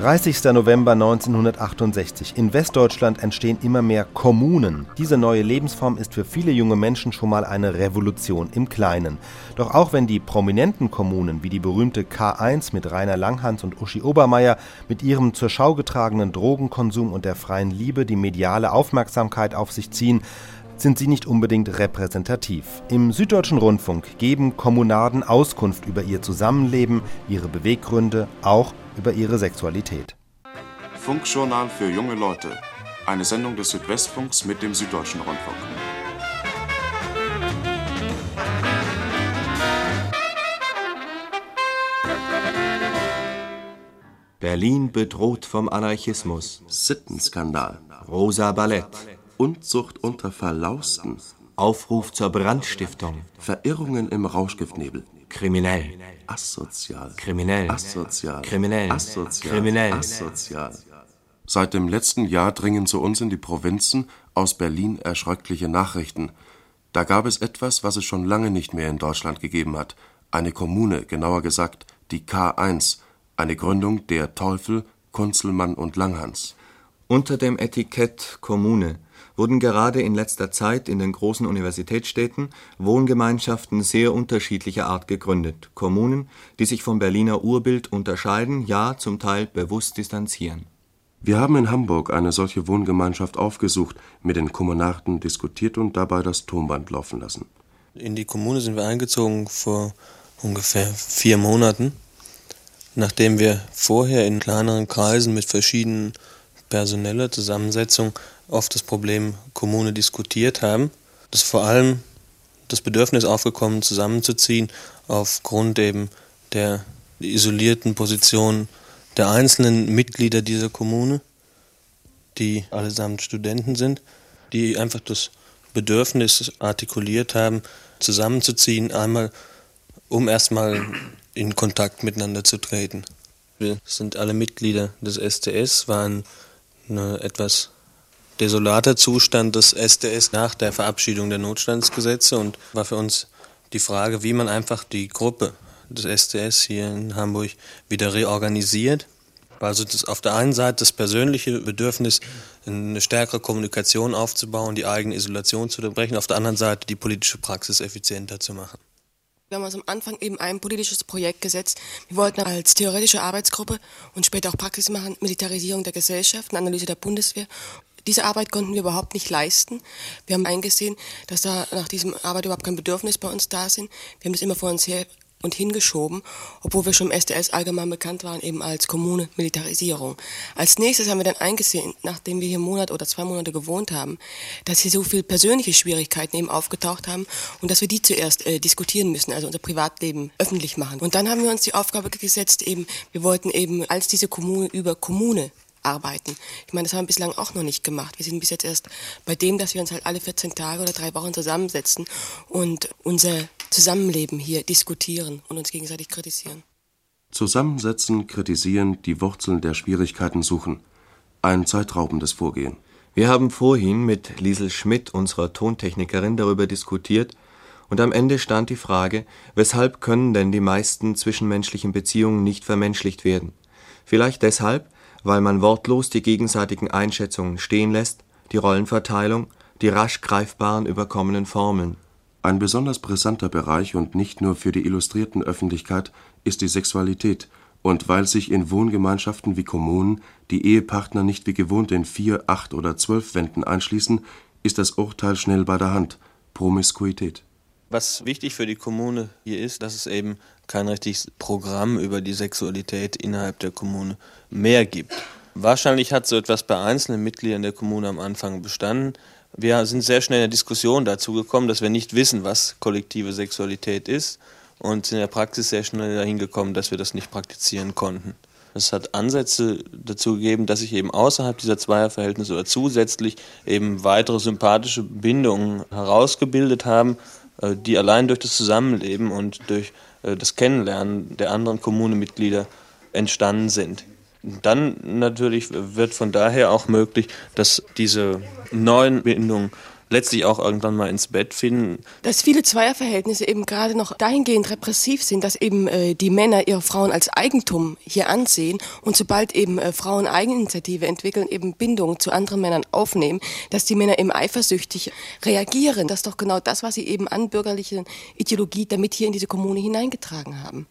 30. November 1968. In Westdeutschland entstehen immer mehr Kommunen. Diese neue Lebensform ist für viele junge Menschen schon mal eine Revolution im Kleinen. Doch auch wenn die prominenten Kommunen wie die berühmte K1 mit Rainer Langhans und Uschi Obermeier mit ihrem zur Schau getragenen Drogenkonsum und der freien Liebe die mediale Aufmerksamkeit auf sich ziehen, sind sie nicht unbedingt repräsentativ. Im Süddeutschen Rundfunk geben Kommunarden Auskunft über ihr Zusammenleben, ihre Beweggründe, auch über ihre Sexualität. Funkjournal für junge Leute. Eine Sendung des Südwestfunks mit dem Süddeutschen Rundfunk. Berlin bedroht vom Anarchismus. Sittenskandal. Rosa Ballett. Unzucht unter Verlausten. Aufruf zur Brandstiftung. Verirrungen im Rauschgiftnebel. Kriminell. Asozial. Kriminell. Asozial. Kriminell. Asozial. Kriminell. Asozial. Seit dem letzten Jahr dringen zu uns in die Provinzen aus Berlin erschreckliche Nachrichten. Da gab es etwas, was es schon lange nicht mehr in Deutschland gegeben hat. Eine Kommune, genauer gesagt die K1, eine Gründung der Teufel, Kunzelmann und Langhans. Unter dem Etikett Kommune wurden gerade in letzter Zeit in den großen Universitätsstädten Wohngemeinschaften sehr unterschiedlicher Art gegründet, Kommunen, die sich vom Berliner Urbild unterscheiden, ja zum Teil bewusst distanzieren. Wir haben in Hamburg eine solche Wohngemeinschaft aufgesucht, mit den Kommunarden diskutiert und dabei das Tonband laufen lassen. In die Kommune sind wir eingezogen vor ungefähr vier Monaten, nachdem wir vorher in kleineren Kreisen mit verschiedenen personeller Zusammensetzung oft das Problem Kommune diskutiert haben. dass vor allem das Bedürfnis aufgekommen, zusammenzuziehen, aufgrund eben der isolierten Position der einzelnen Mitglieder dieser Kommune, die allesamt Studenten sind, die einfach das Bedürfnis artikuliert haben, zusammenzuziehen, einmal um erstmal in Kontakt miteinander zu treten. Wir sind alle Mitglieder des STS, waren eine etwas desolater Zustand des SDS nach der Verabschiedung der Notstandsgesetze und war für uns die Frage, wie man einfach die Gruppe des SDS hier in Hamburg wieder reorganisiert. Also das, auf der einen Seite das persönliche Bedürfnis, eine stärkere Kommunikation aufzubauen, die eigene Isolation zu unterbrechen, auf der anderen Seite die politische Praxis effizienter zu machen. Wir haben uns am Anfang eben ein politisches Projekt gesetzt. Wir wollten als theoretische Arbeitsgruppe und später auch Praxis machen, Militarisierung der Gesellschaft, eine Analyse der Bundeswehr diese Arbeit konnten wir überhaupt nicht leisten. Wir haben eingesehen, dass da nach diesem Arbeit überhaupt kein Bedürfnis bei uns da sind. Wir haben das immer vor uns her und hingeschoben, obwohl wir schon im SDS allgemein bekannt waren, eben als Kommune Militarisierung. Als nächstes haben wir dann eingesehen, nachdem wir hier einen Monat oder zwei Monate gewohnt haben, dass hier so viele persönliche Schwierigkeiten eben aufgetaucht haben und dass wir die zuerst äh, diskutieren müssen, also unser Privatleben öffentlich machen. Und dann haben wir uns die Aufgabe gesetzt, eben, wir wollten eben als diese Kommune über Kommune arbeiten. Ich meine, das haben wir bislang auch noch nicht gemacht. Wir sind bis jetzt erst bei dem, dass wir uns halt alle 14 Tage oder drei Wochen zusammensetzen und unser Zusammenleben hier diskutieren und uns gegenseitig kritisieren. Zusammensetzen, kritisieren, die Wurzeln der Schwierigkeiten suchen. Ein zeitraubendes Vorgehen. Wir haben vorhin mit Liesel Schmidt, unserer Tontechnikerin, darüber diskutiert, und am Ende stand die Frage, weshalb können denn die meisten zwischenmenschlichen Beziehungen nicht vermenschlicht werden? Vielleicht deshalb, weil man wortlos die gegenseitigen Einschätzungen stehen lässt, die Rollenverteilung, die rasch greifbaren überkommenen Formeln. Ein besonders brisanter Bereich und nicht nur für die illustrierten Öffentlichkeit ist die Sexualität, und weil sich in Wohngemeinschaften wie Kommunen die Ehepartner nicht wie gewohnt in vier, acht oder zwölf Wänden einschließen, ist das Urteil schnell bei der Hand: Promiskuität. Was wichtig für die Kommune hier ist, dass es eben kein richtiges Programm über die Sexualität innerhalb der Kommune mehr gibt. Wahrscheinlich hat so etwas bei einzelnen Mitgliedern der Kommune am Anfang bestanden. Wir sind sehr schnell in der Diskussion dazu gekommen, dass wir nicht wissen, was kollektive Sexualität ist und sind in der Praxis sehr schnell dahin gekommen, dass wir das nicht praktizieren konnten. Es hat Ansätze dazu gegeben, dass sich eben außerhalb dieser Zweierverhältnisse oder zusätzlich eben weitere sympathische Bindungen herausgebildet haben, die allein durch das Zusammenleben und durch äh, das Kennenlernen der anderen Kommunemitglieder entstanden sind. Dann natürlich wird von daher auch möglich, dass diese neuen Bindungen letztlich auch irgendwann mal ins Bett finden. Dass viele Zweierverhältnisse eben gerade noch dahingehend repressiv sind, dass eben äh, die Männer ihre Frauen als Eigentum hier ansehen und sobald eben äh, Frauen Eigeninitiative entwickeln, eben Bindungen zu anderen Männern aufnehmen, dass die Männer eben eifersüchtig reagieren. Das ist doch genau das, was sie eben an bürgerlichen Ideologie damit hier in diese Kommune hineingetragen haben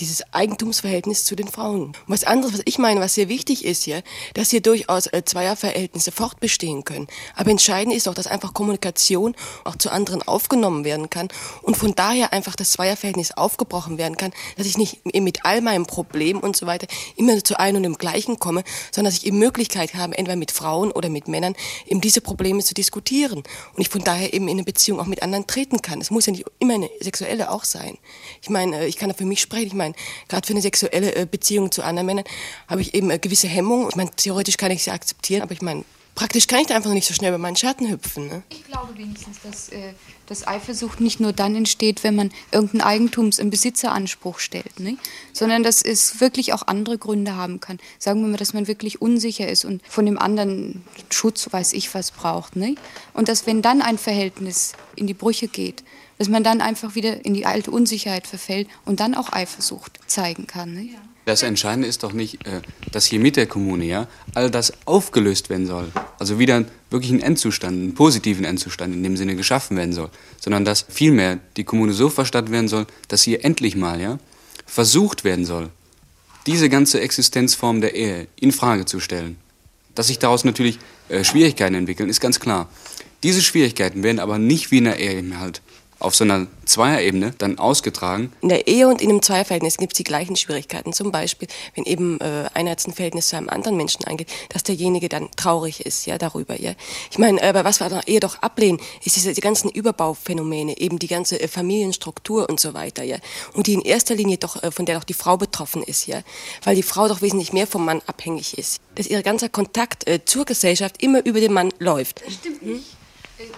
dieses Eigentumsverhältnis zu den Frauen. Was anderes, was ich meine, was sehr wichtig ist hier, dass hier durchaus äh, Zweierverhältnisse fortbestehen können. Aber entscheidend ist auch, dass einfach Kommunikation auch zu anderen aufgenommen werden kann und von daher einfach das Zweierverhältnis aufgebrochen werden kann, dass ich nicht mit all meinen Problemen und so weiter immer zu einem und dem gleichen komme, sondern dass ich eben Möglichkeit habe, entweder mit Frauen oder mit Männern eben diese Probleme zu diskutieren und ich von daher eben in eine Beziehung auch mit anderen treten kann. Es muss ja nicht immer eine sexuelle auch sein. Ich meine, äh, ich kann da für mich sprechen. Ich meine, meine, gerade für eine sexuelle äh, Beziehung zu anderen Männern habe ich eben äh, gewisse Hemmungen. Ich meine, theoretisch kann ich sie akzeptieren, aber ich meine, praktisch kann ich da einfach nicht so schnell über meinen Schatten hüpfen. Ne? Ich glaube wenigstens, dass, äh, dass Eifersucht nicht nur dann entsteht, wenn man irgendeinen Eigentums-, einen Besitzeranspruch stellt, ne? sondern dass es wirklich auch andere Gründe haben kann. Sagen wir mal, dass man wirklich unsicher ist und von dem anderen Schutz, weiß ich was, braucht. Ne? Und dass, wenn dann ein Verhältnis in die Brüche geht, dass man dann einfach wieder in die alte Unsicherheit verfällt und dann auch Eifersucht zeigen kann. Ne? Das Entscheidende ist doch nicht, äh, dass hier mit der Kommune ja all das aufgelöst werden soll. Also wieder wirklich ein Endzustand, einen positiven Endzustand in dem Sinne geschaffen werden soll, sondern dass vielmehr die Kommune so verstanden werden soll, dass hier endlich mal ja versucht werden soll, diese ganze Existenzform der Ehe in Frage zu stellen. Dass sich daraus natürlich äh, Schwierigkeiten entwickeln, ist ganz klar. Diese Schwierigkeiten werden aber nicht wie in der Ehe halt auf so einer Zweierebene dann ausgetragen. In der Ehe und in einem Zweierverhältnis gibt es die gleichen Schwierigkeiten. Zum Beispiel, wenn eben äh, einer jetzt ein Verhältnis zu einem anderen Menschen eingeht, dass derjenige dann traurig ist, ja, darüber, ja. Ich meine, äh, was wir der Ehe doch ablehnen, ist diese die ganzen Überbauphänomene, eben die ganze äh, Familienstruktur und so weiter, ja. Und die in erster Linie doch, äh, von der doch die Frau betroffen ist, ja. Weil die Frau doch wesentlich mehr vom Mann abhängig ist. Dass ihr ganzer Kontakt äh, zur Gesellschaft immer über den Mann läuft. Das stimmt nicht. Hm?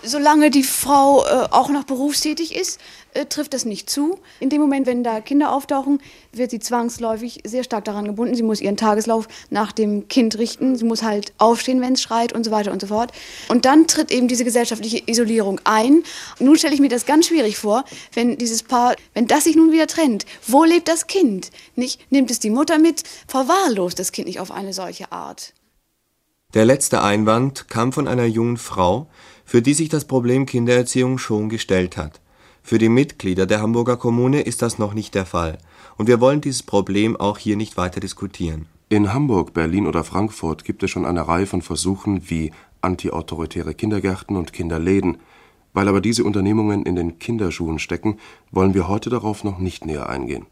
Solange die Frau äh, auch noch berufstätig ist, äh, trifft das nicht zu. In dem Moment, wenn da Kinder auftauchen, wird sie zwangsläufig sehr stark daran gebunden. Sie muss ihren Tageslauf nach dem Kind richten. Sie muss halt aufstehen, wenn es schreit und so weiter und so fort. Und dann tritt eben diese gesellschaftliche Isolierung ein. Nun stelle ich mir das ganz schwierig vor, wenn dieses Paar, wenn das sich nun wieder trennt. Wo lebt das Kind? Nicht nimmt es die Mutter mit? Verwahrlost das Kind nicht auf eine solche Art? Der letzte Einwand kam von einer jungen Frau, für die sich das Problem Kindererziehung schon gestellt hat. Für die Mitglieder der Hamburger Kommune ist das noch nicht der Fall, und wir wollen dieses Problem auch hier nicht weiter diskutieren. In Hamburg, Berlin oder Frankfurt gibt es schon eine Reihe von Versuchen wie antiautoritäre Kindergärten und Kinderläden. Weil aber diese Unternehmungen in den Kinderschuhen stecken, wollen wir heute darauf noch nicht näher eingehen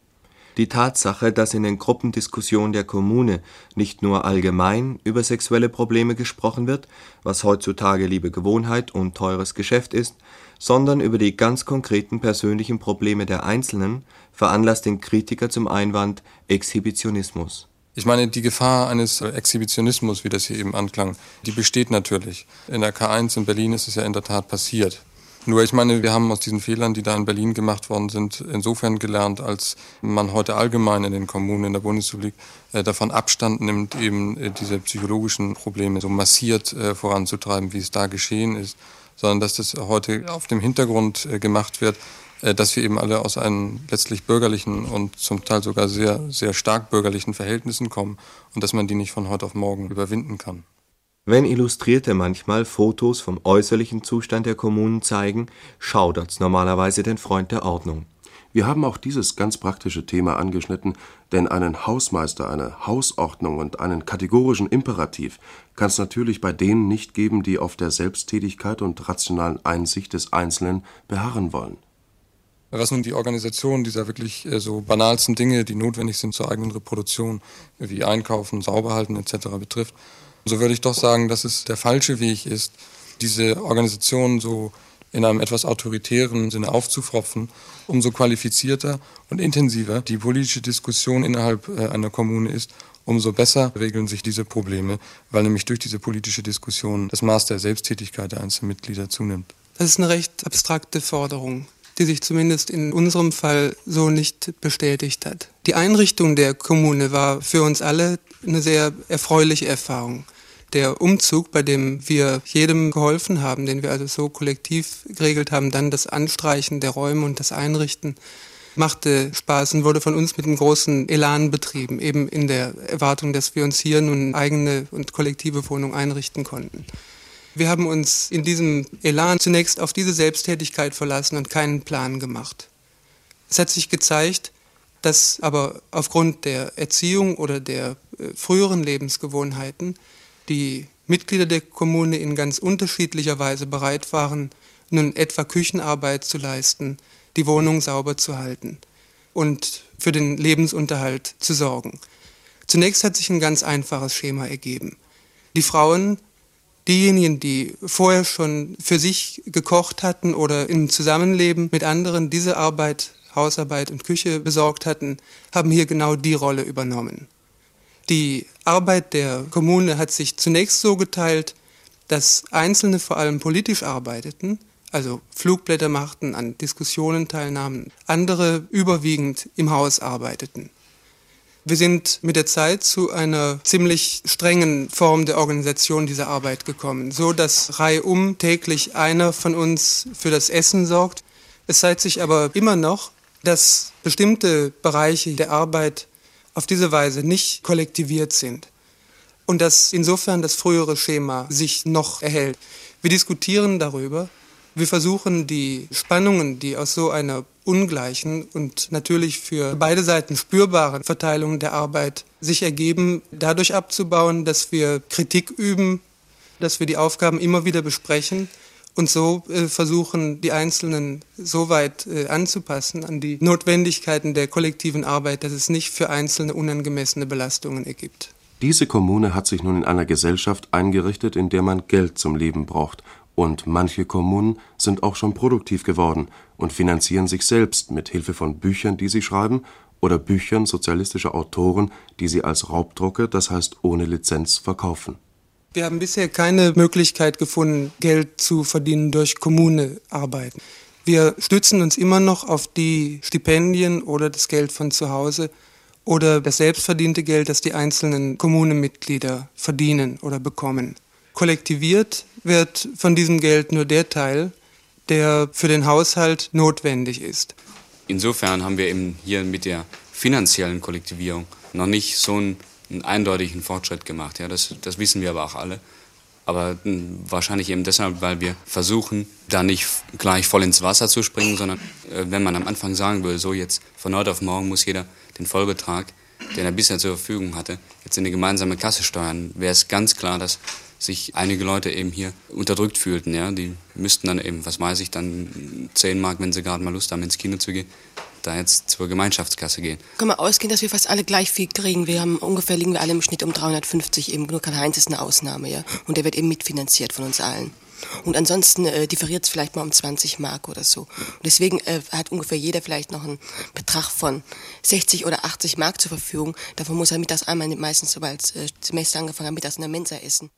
die Tatsache, dass in den Gruppendiskussionen der Kommune nicht nur allgemein über sexuelle Probleme gesprochen wird, was heutzutage liebe Gewohnheit und teures Geschäft ist, sondern über die ganz konkreten persönlichen Probleme der Einzelnen, veranlasst den Kritiker zum Einwand Exhibitionismus. Ich meine, die Gefahr eines Exhibitionismus, wie das hier eben anklang, die besteht natürlich. In der K1 in Berlin ist es ja in der Tat passiert. Nur ich meine, wir haben aus diesen Fehlern, die da in Berlin gemacht worden sind, insofern gelernt, als man heute allgemein in den Kommunen in der Bundesrepublik äh, davon Abstand nimmt, eben äh, diese psychologischen Probleme so massiert äh, voranzutreiben, wie es da geschehen ist, sondern dass das heute auf dem Hintergrund gemacht wird, dass wir eben alle aus einem letztlich bürgerlichen und zum Teil sogar sehr, sehr stark bürgerlichen Verhältnissen kommen und dass man die nicht von heute auf morgen überwinden kann. Wenn Illustrierte manchmal Fotos vom äußerlichen Zustand der Kommunen zeigen, schaudert's normalerweise den Freund der Ordnung. Wir haben auch dieses ganz praktische Thema angeschnitten, denn einen Hausmeister, eine Hausordnung und einen kategorischen Imperativ kann es natürlich bei denen nicht geben, die auf der Selbsttätigkeit und rationalen Einsicht des Einzelnen beharren wollen. Was nun die Organisation dieser wirklich äh, so banalsten Dinge, die notwendig sind zur eigenen Reproduktion, wie Einkaufen, Sauberhalten etc. betrifft, so würde ich doch sagen, dass es der falsche Weg ist, diese Organisation so in einem etwas autoritären Sinne aufzufropfen, umso qualifizierter und intensiver die politische Diskussion innerhalb äh, einer Kommune ist, umso besser regeln sich diese Probleme, weil nämlich durch diese politische Diskussion das Maß der Selbsttätigkeit der einzelnen Mitglieder zunimmt. Das ist eine recht abstrakte Forderung, die sich zumindest in unserem Fall so nicht bestätigt hat. Die Einrichtung der Kommune war für uns alle eine sehr erfreuliche Erfahrung. Der Umzug, bei dem wir jedem geholfen haben, den wir also so kollektiv geregelt haben, dann das Anstreichen der Räume und das Einrichten, machte Spaß und wurde von uns mit einem großen Elan betrieben, eben in der Erwartung, dass wir uns hier nun eigene und kollektive Wohnung einrichten konnten. Wir haben uns in diesem Elan zunächst auf diese Selbsttätigkeit verlassen und keinen Plan gemacht. Es hat sich gezeigt, dass aber aufgrund der Erziehung oder der äh, früheren Lebensgewohnheiten die Mitglieder der Kommune in ganz unterschiedlicher Weise bereit waren, nun etwa Küchenarbeit zu leisten, die Wohnung sauber zu halten und für den Lebensunterhalt zu sorgen. Zunächst hat sich ein ganz einfaches Schema ergeben. Die Frauen, diejenigen, die vorher schon für sich gekocht hatten oder im Zusammenleben mit anderen diese Arbeit, Hausarbeit und Küche besorgt hatten, haben hier genau die Rolle übernommen. Die Arbeit der Kommune hat sich zunächst so geteilt, dass Einzelne vor allem politisch arbeiteten, also Flugblätter machten, an Diskussionen teilnahmen, andere überwiegend im Haus arbeiteten. Wir sind mit der Zeit zu einer ziemlich strengen Form der Organisation dieser Arbeit gekommen, so dass reihum täglich einer von uns für das Essen sorgt. Es zeigt sich aber immer noch, dass bestimmte Bereiche der Arbeit auf diese Weise nicht kollektiviert sind und dass insofern das frühere Schema sich noch erhält. Wir diskutieren darüber, wir versuchen die Spannungen, die aus so einer ungleichen und natürlich für beide Seiten spürbaren Verteilung der Arbeit sich ergeben, dadurch abzubauen, dass wir Kritik üben, dass wir die Aufgaben immer wieder besprechen und so äh, versuchen, die Einzelnen so weit äh, anzupassen an die Notwendigkeiten der kollektiven Arbeit, dass es nicht für Einzelne unangemessene Belastungen ergibt. Diese Kommune hat sich nun in einer Gesellschaft eingerichtet, in der man Geld zum Leben braucht, und manche Kommunen sind auch schon produktiv geworden und finanzieren sich selbst mit Hilfe von Büchern, die sie schreiben, oder Büchern sozialistischer Autoren, die sie als Raubdrucke, das heißt ohne Lizenz, verkaufen wir haben bisher keine Möglichkeit gefunden, Geld zu verdienen durch Kommune arbeiten. Wir stützen uns immer noch auf die Stipendien oder das Geld von zu Hause oder das selbstverdiente Geld, das die einzelnen Kommunenmitglieder verdienen oder bekommen. Kollektiviert wird von diesem Geld nur der Teil, der für den Haushalt notwendig ist. Insofern haben wir eben hier mit der finanziellen Kollektivierung noch nicht so ein einen eindeutigen Fortschritt gemacht. Ja, das, das wissen wir aber auch alle. Aber hm, wahrscheinlich eben deshalb, weil wir versuchen, da nicht gleich voll ins Wasser zu springen, sondern äh, wenn man am Anfang sagen würde, so jetzt von heute auf morgen muss jeder den Vollbetrag, den er bisher zur Verfügung hatte, jetzt in eine gemeinsame Kasse steuern, wäre es ganz klar, dass sich einige Leute eben hier unterdrückt fühlten. Ja? Die müssten dann eben, was weiß ich, dann 10 Mark, wenn sie gerade mal Lust haben, ins Kino zu gehen, da jetzt zur Gemeinschaftskasse gehen. Kann man ausgehen, dass wir fast alle gleich viel kriegen. Wir haben ungefähr liegen wir alle im Schnitt um 350 eben. Nur Karl-Heinz ist eine Ausnahme, ja. Und der wird eben mitfinanziert von uns allen. Und ansonsten äh, differiert es vielleicht mal um 20 Mark oder so. Und deswegen äh, hat ungefähr jeder vielleicht noch einen Betrag von 60 oder 80 Mark zur Verfügung. Davon muss er mittags einmal meistens, sobald äh, Semester angefangen hat, mittags in der Mensa essen.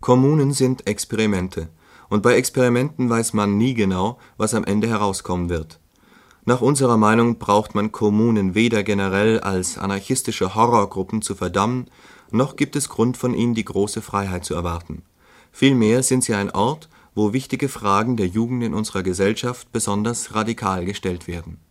Kommunen sind Experimente. Und bei Experimenten weiß man nie genau, was am Ende herauskommen wird. Nach unserer Meinung braucht man Kommunen weder generell als anarchistische Horrorgruppen zu verdammen, noch gibt es Grund von ihnen die große Freiheit zu erwarten. Vielmehr sind sie ein Ort, wo wichtige Fragen der Jugend in unserer Gesellschaft besonders radikal gestellt werden